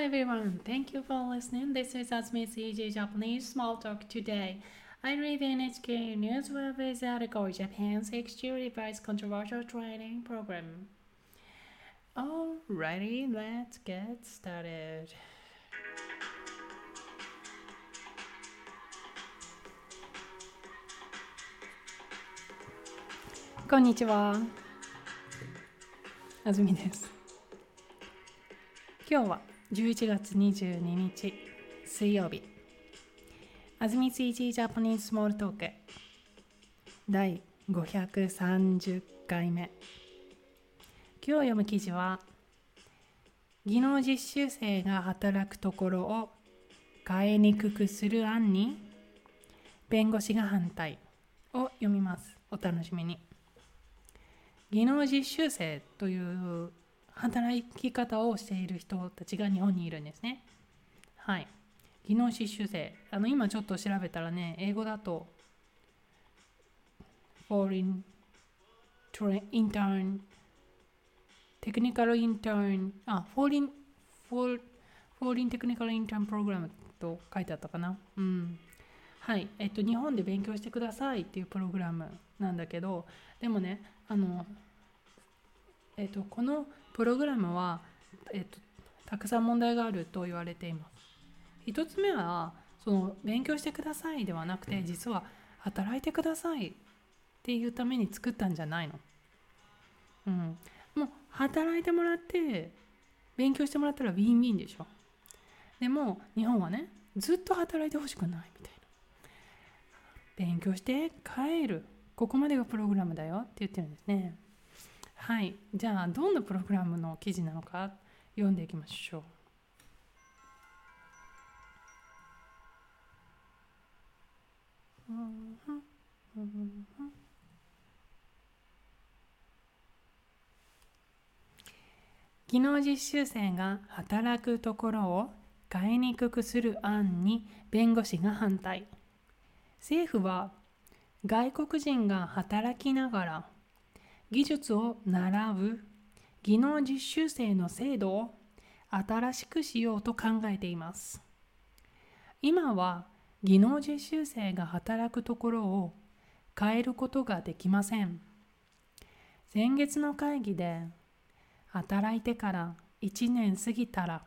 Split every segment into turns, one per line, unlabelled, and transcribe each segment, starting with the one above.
everyone, thank you for listening. This is Asmi's Easy Japanese Small Talk today. I read the NHK News Web with article Japan's Exterior Device Controversial Training Program. Alrighty, let's get started. こんにちは。あずみです。今日は 11月22日水曜日。あずみ CG ジャパニーズスモールトーク第530回目。今日読む記事は技能実習生が働くところを変えにくくする案に弁護士が反対を読みます。お楽しみに。技能実習生という働き方をしている人たちが日本にいるんですね。はい。技能実習生。あの今ちょっと調べたらね、英語だと Foreign Intern Technical Intern あ、Foreign Foreign Technical Intern Program と書いてあったかな。うん。はい。えっと、日本で勉強してくださいっていうプログラムなんだけど、でもね、あの、えっと、このプログラムは、えっと、たくさん問題があると言われています。一つ目は、その勉強してくださいではなくて、実は働いてくださいっていうために作ったんじゃないの。うん。もう働いてもらって、勉強してもらったらウィンウィンでしょ。でも、日本はね、ずっと働いてほしくないみたいな。勉強して帰る。ここまでがプログラムだよって言ってるんですね。はい。じゃあ、どんなプログラムの記事なのか読んでいきましょう。技能実習生が働くところを変えにくくする案に弁護士が反対。政府は外国人が働きながら技術を習う技能実習生の制度を新しくしようと考えています。今は技能実習生が働くところを変えることができません。先月の会議で働いてから1年過ぎたら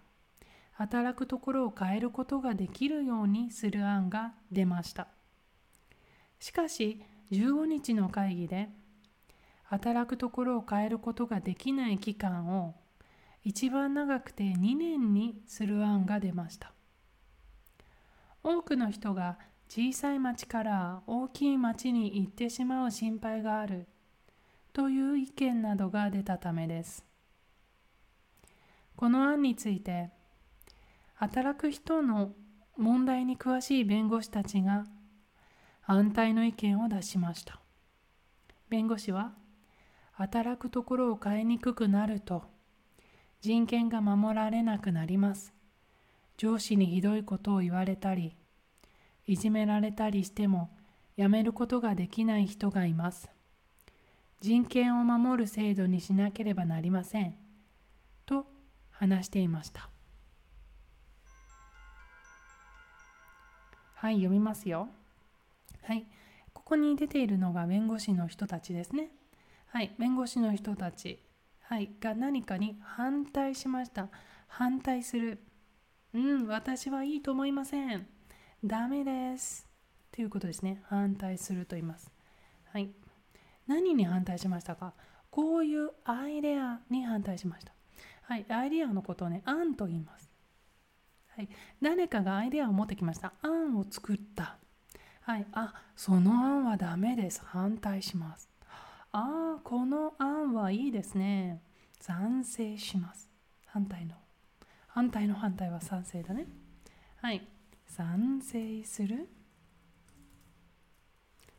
働くところを変えることができるようにする案が出ました。しかし15日の会議で働くところを変えることができない期間を一番長くて2年にする案が出ました。多くの人が小さい町から大きい町に行ってしまう心配があるという意見などが出たためです。この案について働く人の問題に詳しい弁護士たちが反対の意見を出しました。弁護士は働くところを変えにくくなると人権が守られなくなります。上司にひどいことを言われたりいじめられたりしてもやめることができない人がいます。人権を守る制度にしなければなりません。と話していました。はい読みますよ。はい、ここに出ているのが弁護士の人たちですね。はい、弁護士の人たち、はい、が何かに反対しました。反対する。うん、私はいいと思いません。ダメです。ということですね。反対すると言います。はい。何に反対しましたか？こういうアイデアに反対しました。はい、アイデアのことをね、案と言います。はい、誰かがアイデアを持ってきました。案を作った。はい、あその案はダメです。反対します。ああ、この案はいいですね。賛成します。反対の。反対の反対は賛成だね。はい。賛成する。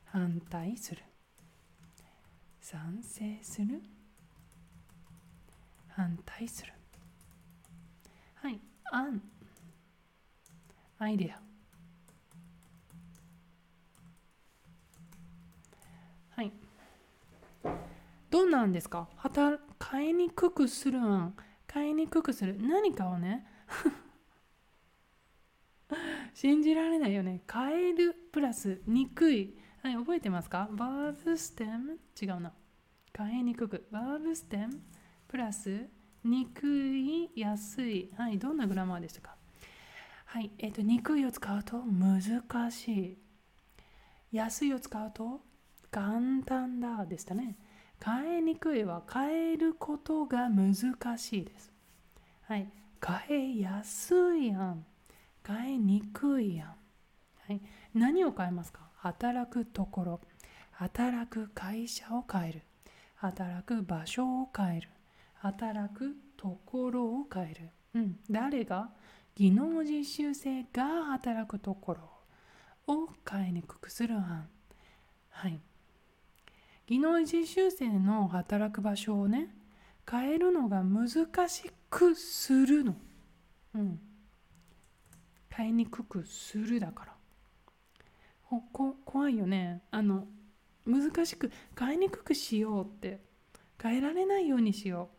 反対する。賛成する。反対する。はい。案。アイデア。はい。どんなんですか？働変えにくくする案。変えにくくする。何かをね、信じられないよね。変えるプラスにくい。はい、覚えてますか？バーブステム？違うな。変えにくく。バーブステムプラスにくい、安い。はい、どんなグラマーでしたか？はい、えっ、ー、と、にくいを使うと難しい。安いを使うと簡単だでしたね。変えにくいは変えることが難しいです。はい。変えやすいやん。変えにくいやん。はい。何を変えますか？働くところ。働く会社を変える。働く場所を変える。働くところを変える。うん。誰が？技能実習生が働くところを変えにくくする案。はい。技能実習生の働く場所をね変えるのが難しくするの。うん。変えにくくするだから。こ怖いよね。あの難しく変えにくくしようって変えられないようにしよう。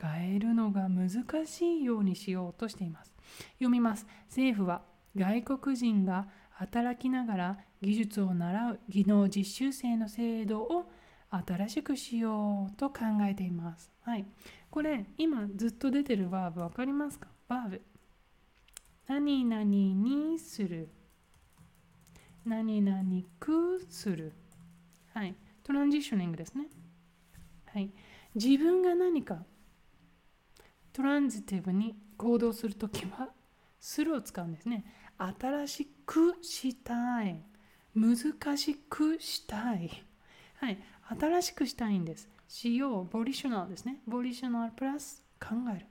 変えるのが難しいようにしようとしています。読みます。政府は外国人が働きながら技術を習う技能実習生の制度を新しくしようと考えています。はい。これ、今ずっと出てるバーブ分かりますか？バーブ。何々にする。何々くする。はい。トランジショニングですね。はい。自分が何かトランジティブに行動するときは、するを使うんですね。新しくしたい。難しくしたい。はい。新しくしたいんです。しよう、ボリショナルですね。ボリショナルプラス考える。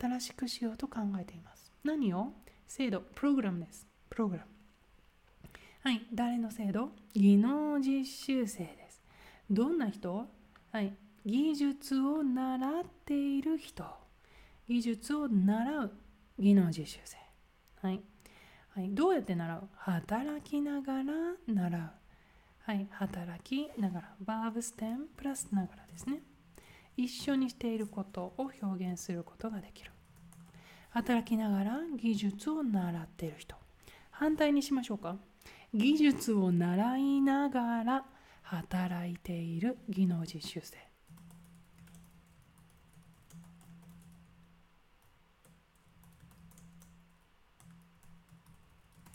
新しくしようと考えています。何を？制度、プログラムです。プログラム。はい、誰の制度？技能実習生です。どんな人？はい、技術を習っている人。技術を習う技能実習生。はい。はい、どうやって習う？働きながら習う。はい、働きながら、バーブステムプラスながらですね。一緒にしていることを表現することができる。働きながら技術を習っている人。反対にしましょうか。技術を習いながら働いている技能実習生。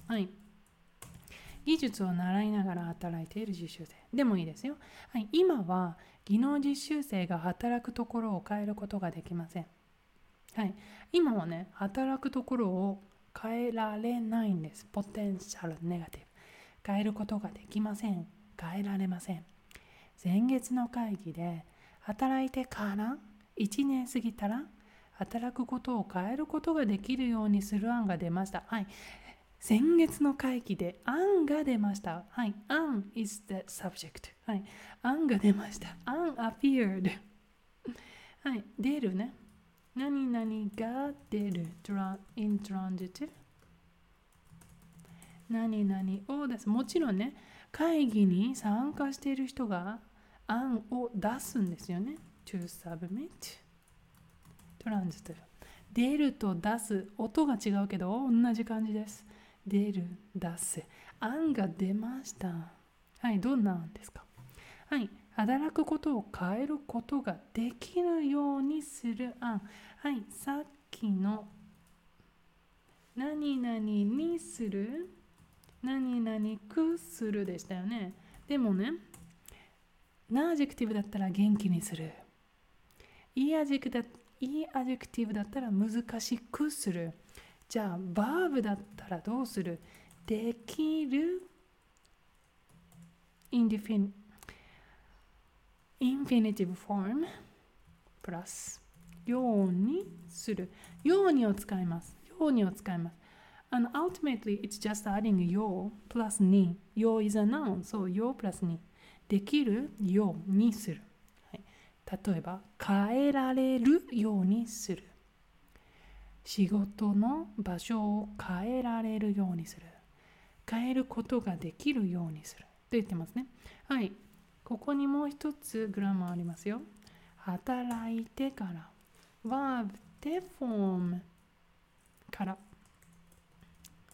はい。技術を習いながら働いている実習生。でもいいですよ、はい、今は技能実習生が働くところを変えることができません、はい、今はね働くところを変えられないんです。ポテンシャルネガティブ。変えることができません。変えられません。前月の会議で働いてから1年過ぎたら働くことを変えることができるようにする案が出ました。はい。先月の会議で案が出ました。はい。案 is the subject. はい。案が出ました。案 appeared. はい。出るね。何々が出る。in transitive. 何々を出す。もちろんね、会議に参加している人が案を出すんですよね。to submit. transitive. 出ると出す。音が違うけど、同じ感じです。出る、出す。案が出ました。はい、どんな案ですか？はい、働く所を変えることができるようにする案。はい、さっきの何々にする何々くするでしたよね。でもね、な adjective だったら元気にする。い adjective だったら難しくする。じゃあバーブだったらどうする？できる？インディフィンインフィニティブフォームプラスようにする。ようにを使います。ようにを使います。And ultimately it's just adding よう plus に。よう is a noun そうようプラスに。できる？ようにする、はい、例えば変えられる？ようにする。仕事の場所を変えられるようにする変えることができるようにすると言ってますねはいここにもう一つグラマーありますよ働いてから verb で form から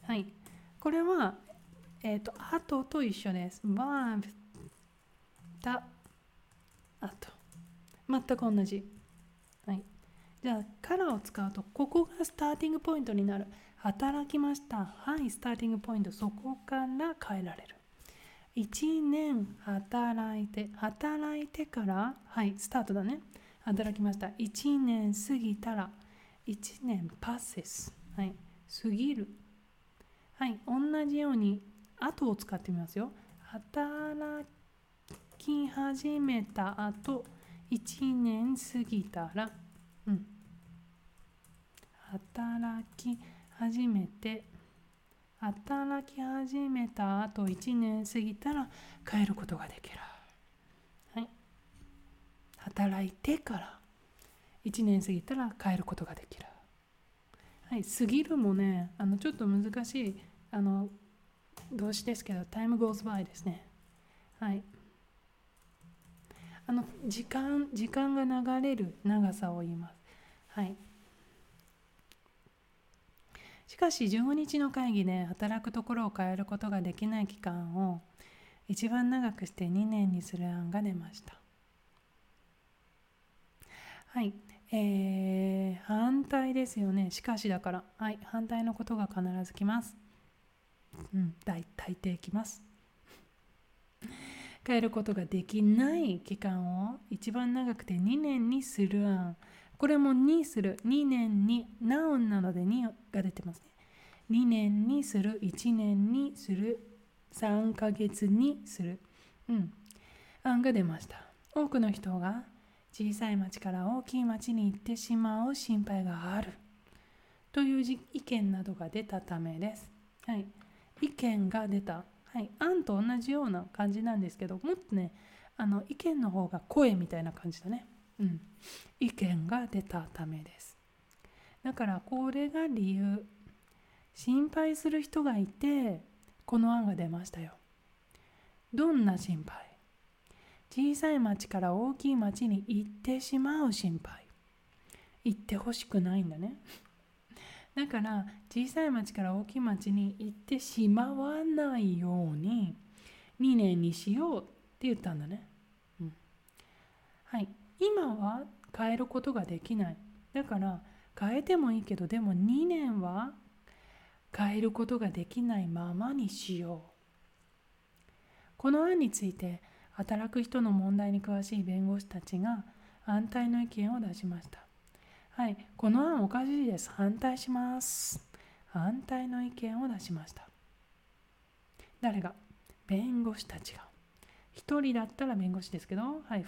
はい。これは、えっ、と、後と一緒です。verb た後。全く同じ。はい。じゃあ、からを使うと、ここがスターティングポイントになる。働きました。はい、スターティングポイント。そこから変えられる。1年働いて、働いてから、はい、スタートだね。働きました。1年過ぎたら、1年パセス。はい、過ぎる。はい、同じように、後を使ってみますよ。働き始めた後、1年過ぎたら、うん。働き始めて、働き始めた後1年過ぎたら帰ることができる。はい。働いてから1年過ぎたら帰ることができる。はい。過ぎるもね、あのちょっと難しいあの動詞ですけど、time goes by ですね。はい。あの時間時間が流れる長さを言います。はい。しかし15日の会議で働くところを変えることができない期間を一番長くして2年にする案が出ました。はい、えー、反対ですよね。しかしだから。はい、反対のことが必ず来ます。うん、大大抵来ます。変えることができない期間を一番長くて2年にする案。これも2する。2年に、ナウンなので2が出てますね。2年にする。1年にする。3ヶ月にする。うん。案が出ました。多くの人が小さい町から大きい町に行ってしまう心配がある。という意見などが出たためです。はい。意見が出た。はい。案と同じような感じなんですけど、もっとね、あの意見の方が声みたいな感じだね。うん、意見が出たためです。だからこれが理由。心配する人がいてこの案が出ましたよ。どんな心配？小さい町から大きい町に行ってしまう心配。行ってほしくないんだね。だから小さい町から大きい町に行ってしまわないように2年にしようって言ったんだね、うん、はい。今は変えることができない。だから変えてもいいけどでも2年は変えることができないままにしよう。この案について働く人の問題に詳しい弁護士たちが反対の意見を出しました。はいこの案おかしいです。反対します。反対の意見を出しました。誰が？弁護士たちが。1人だったら弁護士ですけど、はい、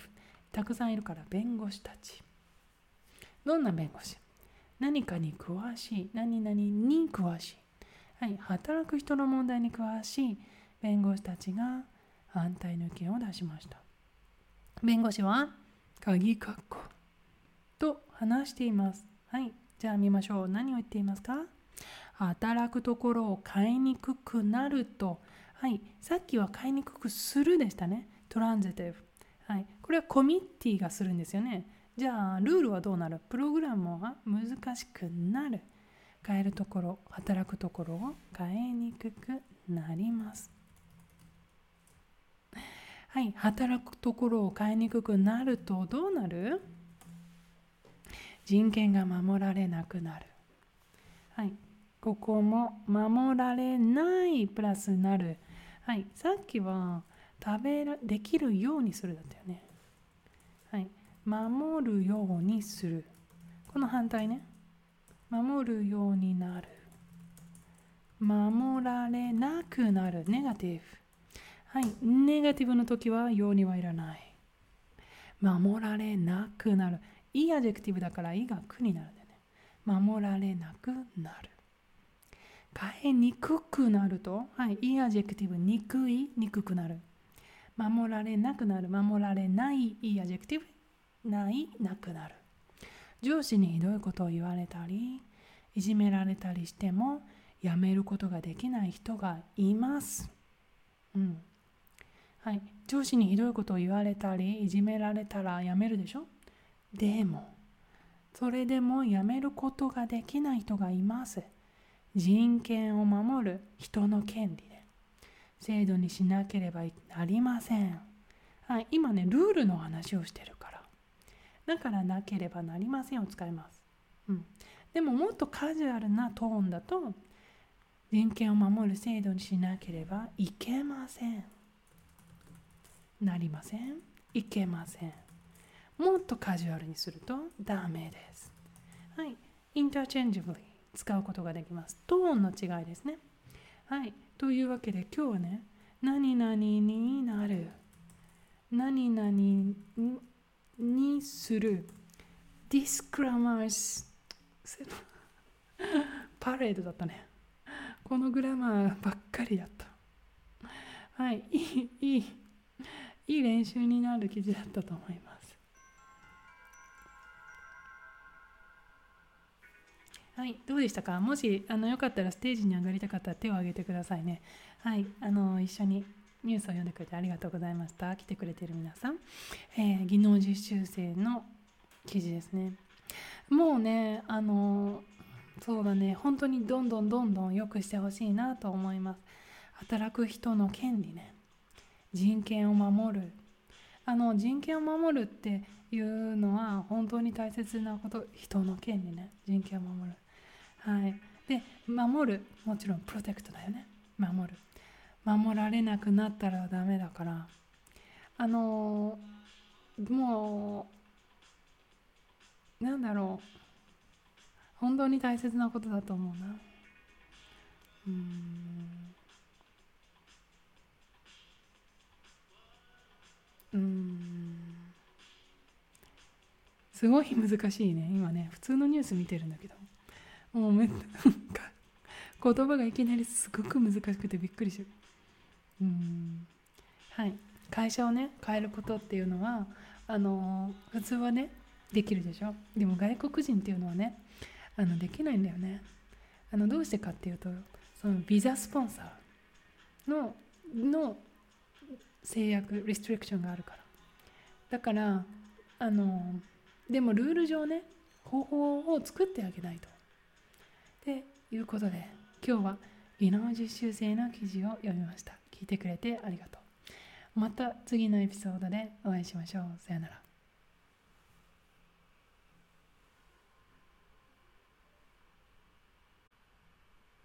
たくさんいるから弁護士たち。どんな弁護士？何かに詳しい。何々に詳しい、はい、働く人の問題に詳しい。弁護士たちが反対の意見を出しました。弁護士は鍵括弧。と話しています。はいじゃあ見ましょう。何を言っていますか？働くところを買いにくくなると。はいさっきは買いにくくするでしたね。トランジティブ。はい、これはコミッティがするんですよね。じゃあ、ルールはどうなる？プログラムは難しくなる。変えるところ、働くところを変えにくくなります。はい、働くところを変えにくくなるとどうなる？人権が守られなくなる。はい、ここも守られないプラスなる。はい、さっきは食べらできるようにするだったよね。はい。守るようにする。この反対ね。守るようになる。守られなくなる。 negative。はい。 negative の時はようにはいらない。守られなくなる。い adjective だからいがくになるんだよね。守られなくなる。変えにくくなると、はい、い adjective、にくい、にくくなる。守られなくなる。守られない、い adjectiブないなくなる。上司にひどいことを言われたりいじめられたりしてもやめることができない人がいます。うん。はい、上司にひどいことを言われたりいじめられたらやめるでしょ？でもそれでもやめることができない人がいます。人権を守る人の権利。制度にしなければなりません。はい、今ねルールの話をしてるからだからなければなりませんを使います。うん、でももっとカジュアルなトーンだと人権を守る制度にしなければいけません。なりません。いけません。もっとカジュアルにするとダメです。はい。インターチェンジブリ使うことができます。トーンの違いですね。はい。というわけで今日はね、何々になる。何々にする。ディスクラマース。パレードだったね。このグラマーばっかりだった。はい、いい、いい、いい練習になる記事だったと思います。はい、どうでしたか？もしあのよかったらステージに上がりたかったら手を挙げてくださいね。はい、あの一緒にニュースを読んでくれてありがとうございました。来てくれてる皆さん。えー、技能実習生の記事ですね。もうね、あのそうだね本当にどんどんどんどん良くしてほしいなと思います働く人の権利ね人権を守るあの人権を守るっていうのは本当に大切なこと人の権利ね人権を守るはい。で守る。もちろんプロテクトだよね。守る。守られなくなったらダメだから。あのもうなんだろう。本当に大切なことだと思うな。うん。うん。すごい難しいね今ね。普通のニュース見てるんだけど。もうめ言葉がいきなりすごく難しくてびっくりするう。ん。はい。会社をね変えることっていうのはあの普通はねできるでしょ？でも外国人っていうのはねあのできないんだよね。あのどうしてかっていうとそのビザスポンサーのの制約リストリクションがあるから。だからあのでもルール上ね方法を作ってあげないと。いうことで今日は技能実習生の記事を読みました。聞いてくれてありがとう。また次のエピソードでお会いしましょう。さよなら。